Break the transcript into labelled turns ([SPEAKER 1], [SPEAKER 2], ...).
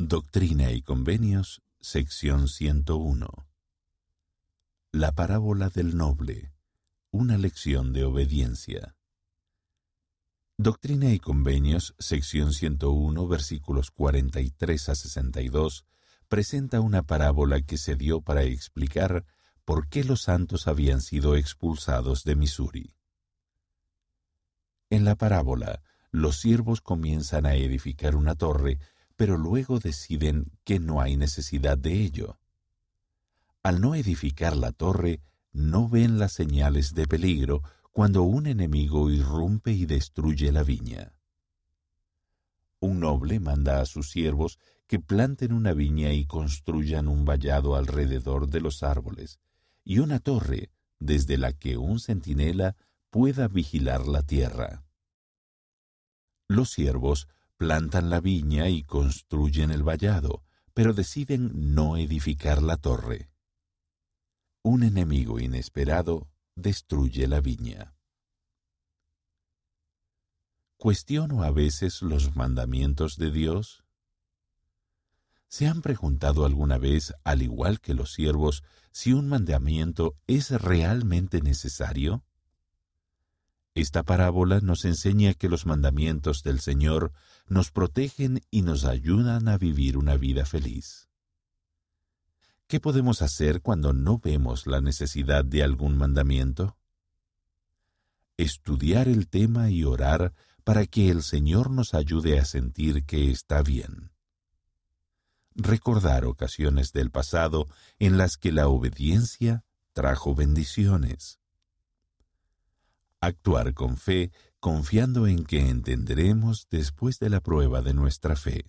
[SPEAKER 1] Doctrina y Convenios, sección 101. La parábola del noble. Una lección de obediencia. Doctrina y Convenios, sección 101, versículos 43 a 62, presenta una parábola que se dio para explicar por qué los santos habían sido expulsados de Missouri. En la parábola, los siervos comienzan a edificar una torre, pero luego deciden que no hay necesidad de ello. Al no edificar la torre, no ven las señales de peligro cuando un enemigo irrumpe y destruye la viña. Un noble manda a sus siervos que planten una viña y construyan un vallado alrededor de los árboles, y una torre desde la que un centinela pueda vigilar la tierra. Los siervos plantan la viña y construyen el vallado, pero deciden no edificar la torre. Un enemigo inesperado destruye la viña. ¿Cuestiono a veces los mandamientos de Dios? ¿Se han preguntado alguna vez, al igual que los siervos, si un mandamiento es realmente necesario? Esta parábola nos enseña que los mandamientos del Señor nos protegen y nos ayudan a vivir una vida feliz. ¿Qué podemos hacer cuando no vemos la necesidad de algún mandamiento? Estudiar el tema y orar para que el Señor nos ayude a sentir que está bien. Recordar ocasiones del pasado en las que la obediencia trajo bendiciones actuar con fe, confiando en que entenderemos después de la prueba de nuestra fe.